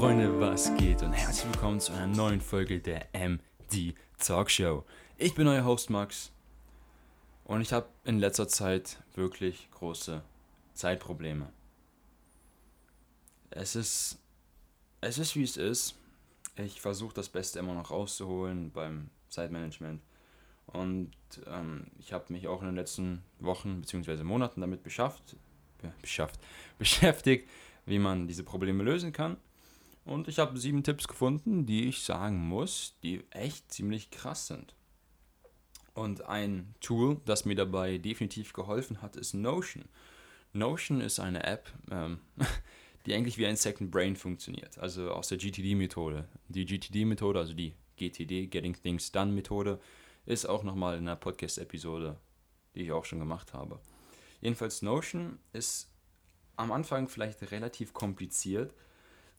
Freunde, was geht? Und herzlich willkommen zu einer neuen Folge der MD Talk Show. Ich bin euer Host Max und ich habe in letzter Zeit wirklich große Zeitprobleme. Es ist, es ist wie es ist. Ich versuche das Beste immer noch rauszuholen beim Zeitmanagement. Und ähm, ich habe mich auch in den letzten Wochen bzw. Monaten damit beschafft, beschafft, beschäftigt, wie man diese Probleme lösen kann. Und ich habe sieben Tipps gefunden, die ich sagen muss, die echt ziemlich krass sind. Und ein Tool, das mir dabei definitiv geholfen hat, ist Notion. Notion ist eine App, ähm, die eigentlich wie ein Second Brain funktioniert, also aus der GTD-Methode. Die GTD-Methode, also die GTD, Getting Things Done-Methode, ist auch nochmal in einer Podcast-Episode, die ich auch schon gemacht habe. Jedenfalls Notion ist am Anfang vielleicht relativ kompliziert,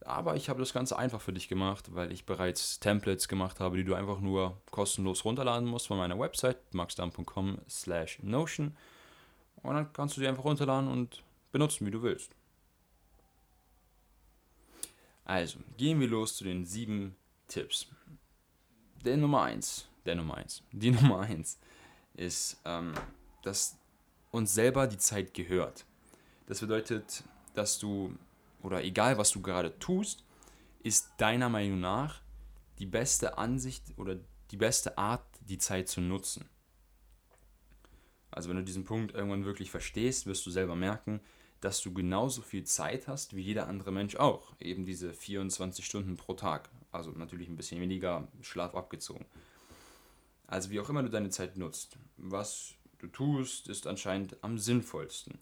aber ich habe das Ganze einfach für dich gemacht, weil ich bereits Templates gemacht habe, die du einfach nur kostenlos runterladen musst von meiner Website maxdam.com slash notion und dann kannst du die einfach runterladen und benutzen, wie du willst. Also, gehen wir los zu den sieben Tipps. Der Nummer 1, der Nummer 1, die Nummer 1 ist, ähm, dass uns selber die Zeit gehört. Das bedeutet, dass du, oder egal was du gerade tust, ist deiner Meinung nach die beste Ansicht oder die beste Art, die Zeit zu nutzen. Also wenn du diesen Punkt irgendwann wirklich verstehst, wirst du selber merken, dass du genauso viel Zeit hast wie jeder andere Mensch auch. Eben diese 24 Stunden pro Tag. Also natürlich ein bisschen weniger Schlaf abgezogen. Also wie auch immer du deine Zeit nutzt. Was du tust, ist anscheinend am sinnvollsten.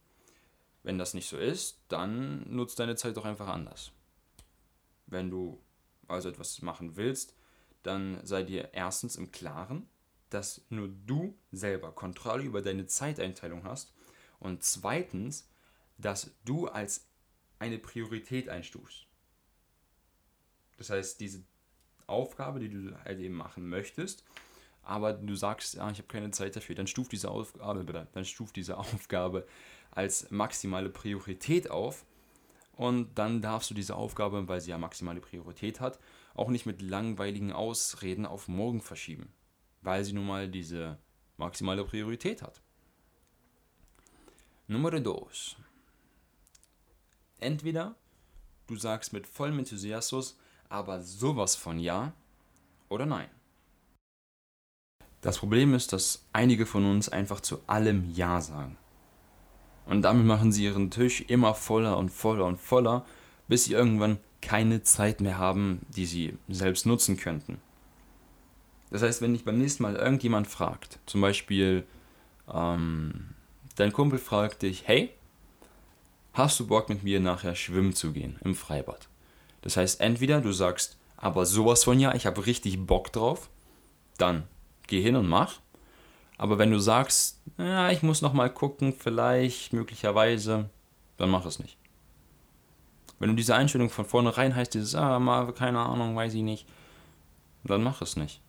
Wenn das nicht so ist, dann nutzt deine Zeit doch einfach anders. Wenn du also etwas machen willst, dann sei dir erstens im Klaren, dass nur du selber Kontrolle über deine Zeiteinteilung hast und zweitens, dass du als eine Priorität einstufst. Das heißt, diese Aufgabe, die du halt eben machen möchtest, aber du sagst, ja, ich habe keine Zeit dafür, dann stuft diese Aufgabe, dann stuft diese Aufgabe als maximale Priorität auf. Und dann darfst du diese Aufgabe, weil sie ja maximale Priorität hat, auch nicht mit langweiligen Ausreden auf morgen verschieben, weil sie nun mal diese maximale Priorität hat. Nummer 2. Entweder du sagst mit vollem Enthusiasmus, aber sowas von ja oder nein. Das Problem ist, dass einige von uns einfach zu allem Ja sagen. Und damit machen sie ihren Tisch immer voller und voller und voller, bis sie irgendwann keine Zeit mehr haben, die sie selbst nutzen könnten. Das heißt, wenn dich beim nächsten Mal irgendjemand fragt, zum Beispiel ähm, dein Kumpel fragt dich, hey, hast du Bock mit mir nachher schwimmen zu gehen im Freibad? Das heißt, entweder du sagst, aber sowas von ja, ich habe richtig Bock drauf, dann geh hin und mach. Aber wenn du sagst, ja, ich muss noch mal gucken, vielleicht, möglicherweise, dann mach es nicht. Wenn du diese Einstellung von vornherein heißt, dieses, ah, mal, keine Ahnung, weiß ich nicht, dann mach es nicht.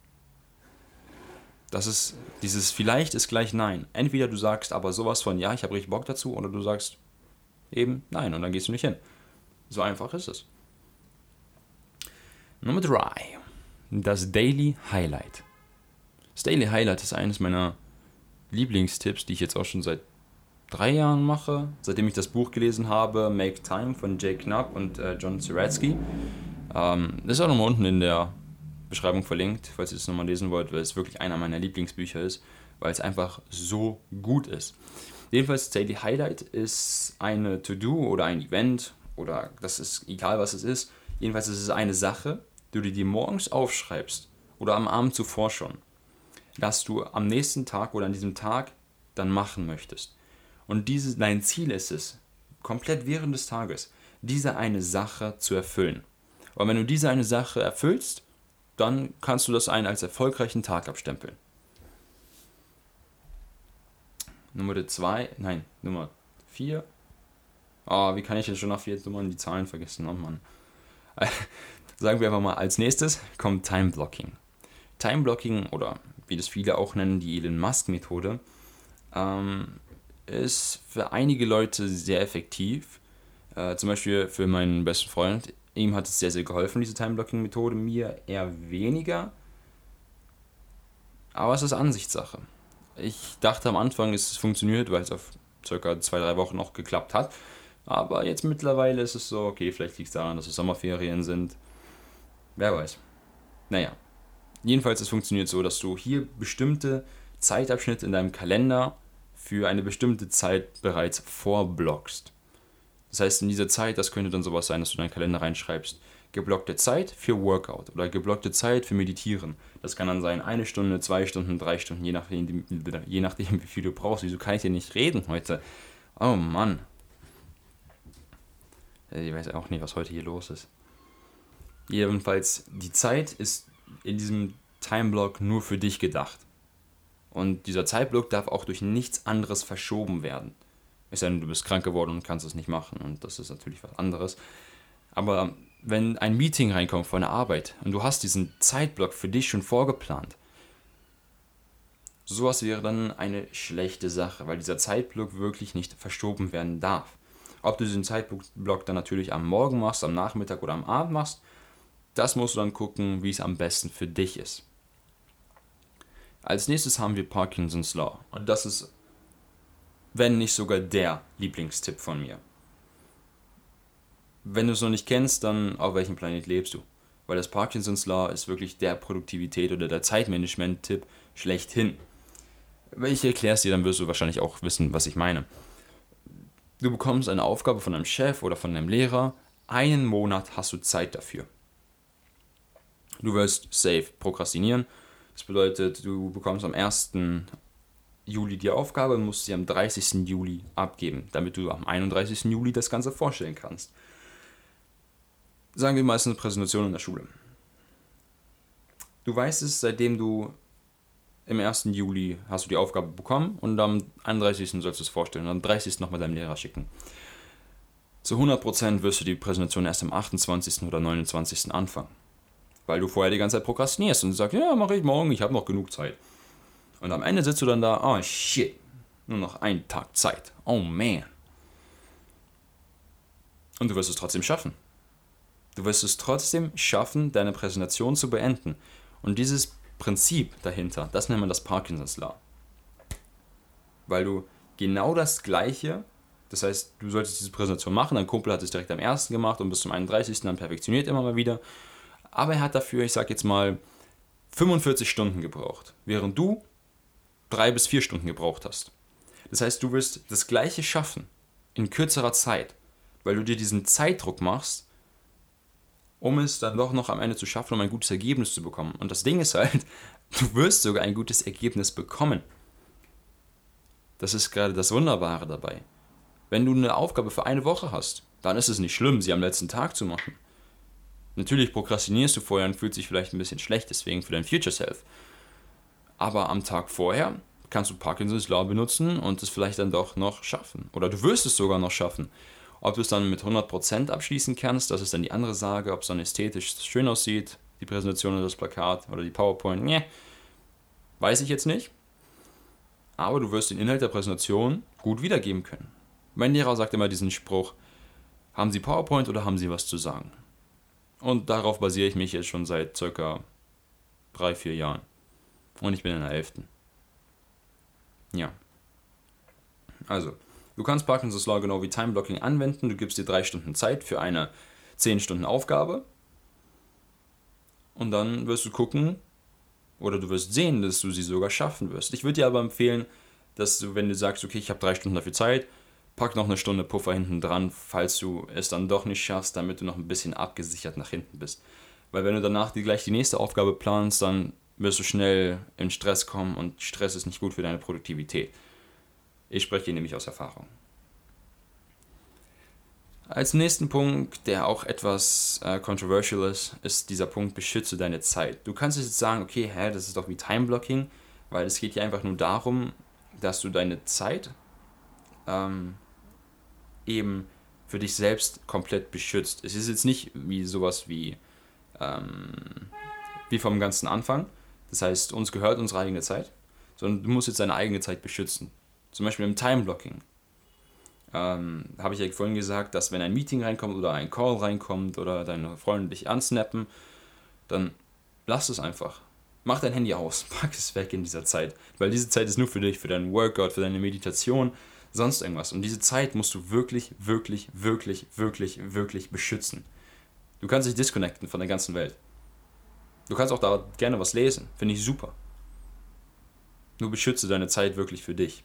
Das ist, dieses vielleicht ist gleich nein. Entweder du sagst aber sowas von, ja, ich habe richtig Bock dazu, oder du sagst eben nein und dann gehst du nicht hin. So einfach ist es. Nummer 3. Das Daily Highlight. Daily Highlight ist eines meiner Lieblingstipps, die ich jetzt auch schon seit drei Jahren mache, seitdem ich das Buch gelesen habe, Make Time von Jay Knapp und äh, John Zeratsky. Ähm, das ist auch nochmal unten in der Beschreibung verlinkt, falls ihr es nochmal lesen wollt, weil es wirklich einer meiner Lieblingsbücher ist, weil es einfach so gut ist. Jedenfalls, Daily Highlight ist eine To-Do oder ein Event oder das ist egal, was es ist. Jedenfalls ist es eine Sache, die du dir morgens aufschreibst oder am Abend zuvor schon das du am nächsten Tag oder an diesem Tag dann machen möchtest. Und diese, dein Ziel ist es, komplett während des Tages, diese eine Sache zu erfüllen. Und wenn du diese eine Sache erfüllst, dann kannst du das einen als erfolgreichen Tag abstempeln. Nummer 2, nein, Nummer 4. Oh, ah, wie kann ich jetzt schon nach vier Nummern die Zahlen vergessen? Oh Mann. Sagen wir einfach mal, als nächstes kommt Time Blocking. Time Blocking oder wie das viele auch nennen, die Elon Musk-Methode, ähm, ist für einige Leute sehr effektiv. Äh, zum Beispiel für meinen besten Freund. Ihm hat es sehr, sehr geholfen, diese Time-Blocking-Methode, mir eher weniger. Aber es ist Ansichtssache. Ich dachte am Anfang, es funktioniert, weil es auf circa zwei, drei Wochen noch geklappt hat. Aber jetzt mittlerweile ist es so, okay, vielleicht liegt es daran, dass es Sommerferien sind. Wer weiß. Naja. Jedenfalls, es funktioniert so, dass du hier bestimmte Zeitabschnitte in deinem Kalender für eine bestimmte Zeit bereits vorblockst. Das heißt, in dieser Zeit, das könnte dann sowas sein, dass du in deinen Kalender reinschreibst, geblockte Zeit für Workout oder geblockte Zeit für Meditieren. Das kann dann sein eine Stunde, zwei Stunden, drei Stunden, je nachdem, je nachdem wie viel du brauchst. Wieso kann ich dir nicht reden heute? Oh Mann. Ich weiß auch nicht, was heute hier los ist. Jedenfalls, die Zeit ist in diesem Timeblock nur für dich gedacht. Und dieser Zeitblock darf auch durch nichts anderes verschoben werden. Es sei denn, du bist krank geworden und kannst es nicht machen. Und das ist natürlich was anderes. Aber wenn ein Meeting reinkommt von der Arbeit und du hast diesen Zeitblock für dich schon vorgeplant, sowas wäre dann eine schlechte Sache, weil dieser Zeitblock wirklich nicht verschoben werden darf. Ob du diesen Zeitblock dann natürlich am Morgen machst, am Nachmittag oder am Abend machst, das musst du dann gucken, wie es am besten für dich ist. Als nächstes haben wir Parkinson's Law. Und das ist, wenn nicht sogar der Lieblingstipp von mir. Wenn du es noch nicht kennst, dann auf welchem Planet lebst du? Weil das Parkinson's Law ist wirklich der Produktivität oder der Zeitmanagement-Tipp schlechthin. Wenn ich erkläre es dir, dann wirst du wahrscheinlich auch wissen, was ich meine. Du bekommst eine Aufgabe von deinem Chef oder von deinem Lehrer. Einen Monat hast du Zeit dafür. Du wirst safe prokrastinieren. Das bedeutet, du bekommst am 1. Juli die Aufgabe und musst sie am 30. Juli abgeben, damit du am 31. Juli das Ganze vorstellen kannst. Sagen wir meistens Präsentation in der Schule. Du weißt es, seitdem du im 1. Juli hast du die Aufgabe bekommen und am 31. sollst du es vorstellen und am 30. nochmal deinem Lehrer schicken. Zu 100% wirst du die Präsentation erst am 28. oder 29. anfangen. Weil du vorher die ganze Zeit prokrastinierst und sagst, ja, mache ich morgen, ich habe noch genug Zeit. Und am Ende sitzt du dann da, oh shit, nur noch ein Tag Zeit. Oh man. Und du wirst es trotzdem schaffen. Du wirst es trotzdem schaffen, deine Präsentation zu beenden. Und dieses Prinzip dahinter, das nennt man das Parkinson's Law. Weil du genau das Gleiche, das heißt, du solltest diese Präsentation machen, dein Kumpel hat es direkt am 1. gemacht und bis zum 31. dann perfektioniert immer mal wieder. Aber er hat dafür, ich sag jetzt mal, 45 Stunden gebraucht, während du drei bis vier Stunden gebraucht hast. Das heißt, du wirst das Gleiche schaffen in kürzerer Zeit, weil du dir diesen Zeitdruck machst, um es dann doch noch am Ende zu schaffen, um ein gutes Ergebnis zu bekommen. Und das Ding ist halt, du wirst sogar ein gutes Ergebnis bekommen. Das ist gerade das Wunderbare dabei. Wenn du eine Aufgabe für eine Woche hast, dann ist es nicht schlimm, sie am letzten Tag zu machen. Natürlich prokrastinierst du vorher und fühlst dich vielleicht ein bisschen schlecht, deswegen für dein Future Self. Aber am Tag vorher kannst du Parkinson's Law benutzen und es vielleicht dann doch noch schaffen. Oder du wirst es sogar noch schaffen. Ob du es dann mit 100% abschließen kannst, das ist dann die andere Sage, ob es dann ästhetisch schön aussieht, die Präsentation oder das Plakat oder die PowerPoint, nee, weiß ich jetzt nicht. Aber du wirst den Inhalt der Präsentation gut wiedergeben können. Mein Lehrer sagt immer diesen Spruch, haben Sie PowerPoint oder haben Sie was zu sagen? Und darauf basiere ich mich jetzt schon seit circa drei, vier Jahren. Und ich bin in der 11. Ja. Also, Du kannst Parkinson's Law genau wie Time Blocking anwenden. Du gibst dir drei Stunden Zeit für eine 10 Stunden Aufgabe. Und dann wirst du gucken, oder du wirst sehen, dass du sie sogar schaffen wirst. Ich würde dir aber empfehlen, dass du, wenn du sagst, okay, ich habe drei Stunden dafür Zeit, pack noch eine Stunde Puffer hinten dran, falls du es dann doch nicht schaffst, damit du noch ein bisschen abgesichert nach hinten bist. Weil wenn du danach die, gleich die nächste Aufgabe planst, dann wirst du schnell in Stress kommen und Stress ist nicht gut für deine Produktivität. Ich spreche hier nämlich aus Erfahrung. Als nächsten Punkt, der auch etwas äh, controversial ist, ist dieser Punkt, beschütze deine Zeit. Du kannst jetzt sagen, okay, hä, das ist doch wie Time Blocking, weil es geht hier einfach nur darum, dass du deine Zeit ähm, eben für dich selbst komplett beschützt. Es ist jetzt nicht wie sowas wie, ähm, wie vom ganzen Anfang. Das heißt, uns gehört unsere eigene Zeit, sondern du musst jetzt deine eigene Zeit beschützen. Zum Beispiel im Time-Blocking. ähm, habe ich ja vorhin gesagt, dass wenn ein Meeting reinkommt oder ein Call reinkommt oder deine Freunde dich ansnappen, dann lass es einfach. Mach dein Handy aus, pack es weg in dieser Zeit, weil diese Zeit ist nur für dich, für deinen Workout, für deine Meditation, sonst irgendwas. Und diese Zeit musst du wirklich, wirklich, wirklich, wirklich, wirklich beschützen. Du kannst dich disconnecten von der ganzen Welt. Du kannst auch da gerne was lesen, finde ich super. Nur beschütze deine Zeit wirklich für dich.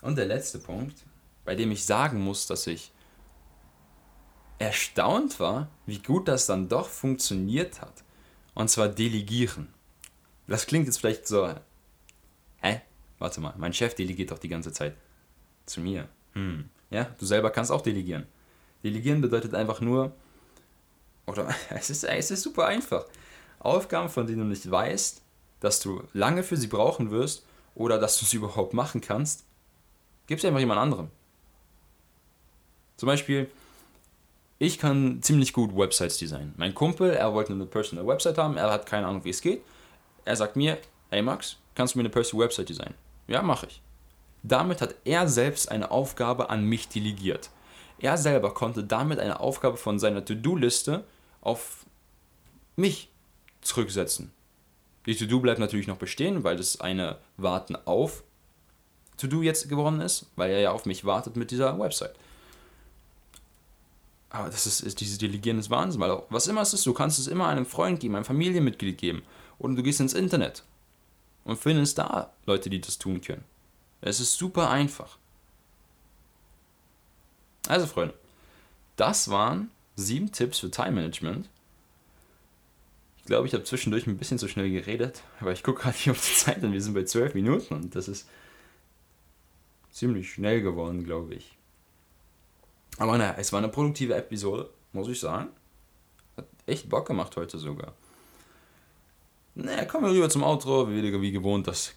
Und der letzte Punkt, bei dem ich sagen muss, dass ich erstaunt war, wie gut das dann doch funktioniert hat. Und zwar delegieren. Das klingt jetzt vielleicht so, hä? Warte mal, mein Chef delegiert doch die ganze Zeit zu mir. Hm. Ja, du selber kannst auch delegieren. Delegieren bedeutet einfach nur, oder es ist, es ist super einfach. Aufgaben, von denen du nicht weißt, dass du lange für sie brauchen wirst oder dass du sie überhaupt machen kannst, gib sie einfach jemand anderem. Zum Beispiel, ich kann ziemlich gut Websites designen. Mein Kumpel, er wollte eine Personal Website haben, er hat keine Ahnung, wie es geht. Er sagt mir, hey Max, kannst du mir eine Personal Website designen? Ja, mache ich. Damit hat er selbst eine Aufgabe an mich delegiert. Er selber konnte damit eine Aufgabe von seiner To-Do-Liste auf mich zurücksetzen. Die To-Do bleibt natürlich noch bestehen, weil das eine Warten auf To-Do jetzt geworden ist, weil er ja auf mich wartet mit dieser Website. Aber das ist, ist dieses Delegieren des Wahnsinn, weil auch, was immer es ist, du kannst es immer einem Freund geben, einem Familienmitglied geben. Oder du gehst ins Internet und findest da Leute, die das tun können. Es ist super einfach. Also Freunde, das waren sieben Tipps für Time Management. Ich glaube, ich habe zwischendurch ein bisschen zu schnell geredet, aber ich gucke gerade hier auf die Zeit und wir sind bei zwölf Minuten und das ist ziemlich schnell geworden, glaube ich. Aber naja, es war eine produktive Episode, muss ich sagen. Hat echt Bock gemacht heute sogar. Naja, kommen wir rüber zum Outro, wie, wie gewohnt das,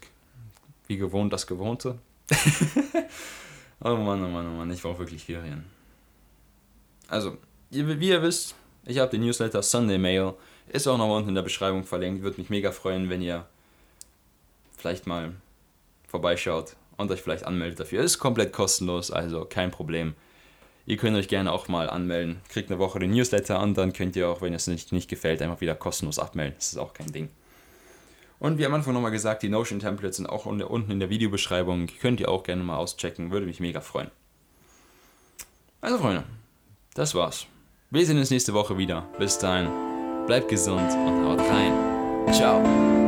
wie gewohnt das Gewohnte. oh Mann, oh Mann, oh Mann, ich brauche wirklich Ferien. Also, wie ihr wisst, ich habe den Newsletter Sunday Mail. Ist auch noch unten in der Beschreibung verlinkt. Würde mich mega freuen, wenn ihr vielleicht mal vorbeischaut und euch vielleicht anmeldet dafür. Ist komplett kostenlos, also kein Problem. Ihr könnt euch gerne auch mal anmelden. Kriegt eine Woche den Newsletter und dann könnt ihr auch, wenn es nicht, nicht gefällt, einfach wieder kostenlos abmelden. Das ist auch kein Ding. Und wie am Anfang nochmal gesagt, die Notion Templates sind auch unten in der Videobeschreibung. Könnt ihr auch gerne mal auschecken. Würde mich mega freuen. Also Freunde, das war's. Wir sehen uns nächste Woche wieder. Bis dahin, bleibt gesund und haut rein. Ciao.